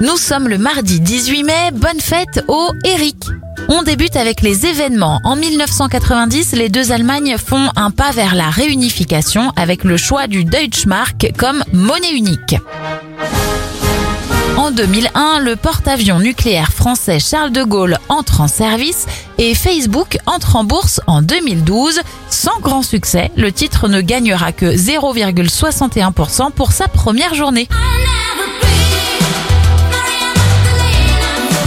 Nous sommes le mardi 18 mai, bonne fête au Eric. On débute avec les événements. En 1990, les deux Allemagnes font un pas vers la réunification avec le choix du Deutschmark comme monnaie unique. En 2001, le porte-avions nucléaire français Charles de Gaulle entre en service et Facebook entre en bourse en 2012. Sans grand succès, le titre ne gagnera que 0,61% pour sa première journée.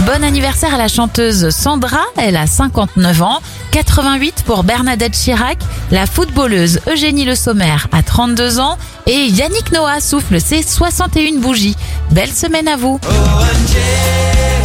Bon anniversaire à la chanteuse Sandra, elle a 59 ans, 88 pour Bernadette Chirac, la footballeuse Eugénie Le Sommer a 32 ans et Yannick Noah souffle ses 61 bougies. Belle semaine à vous. Oh.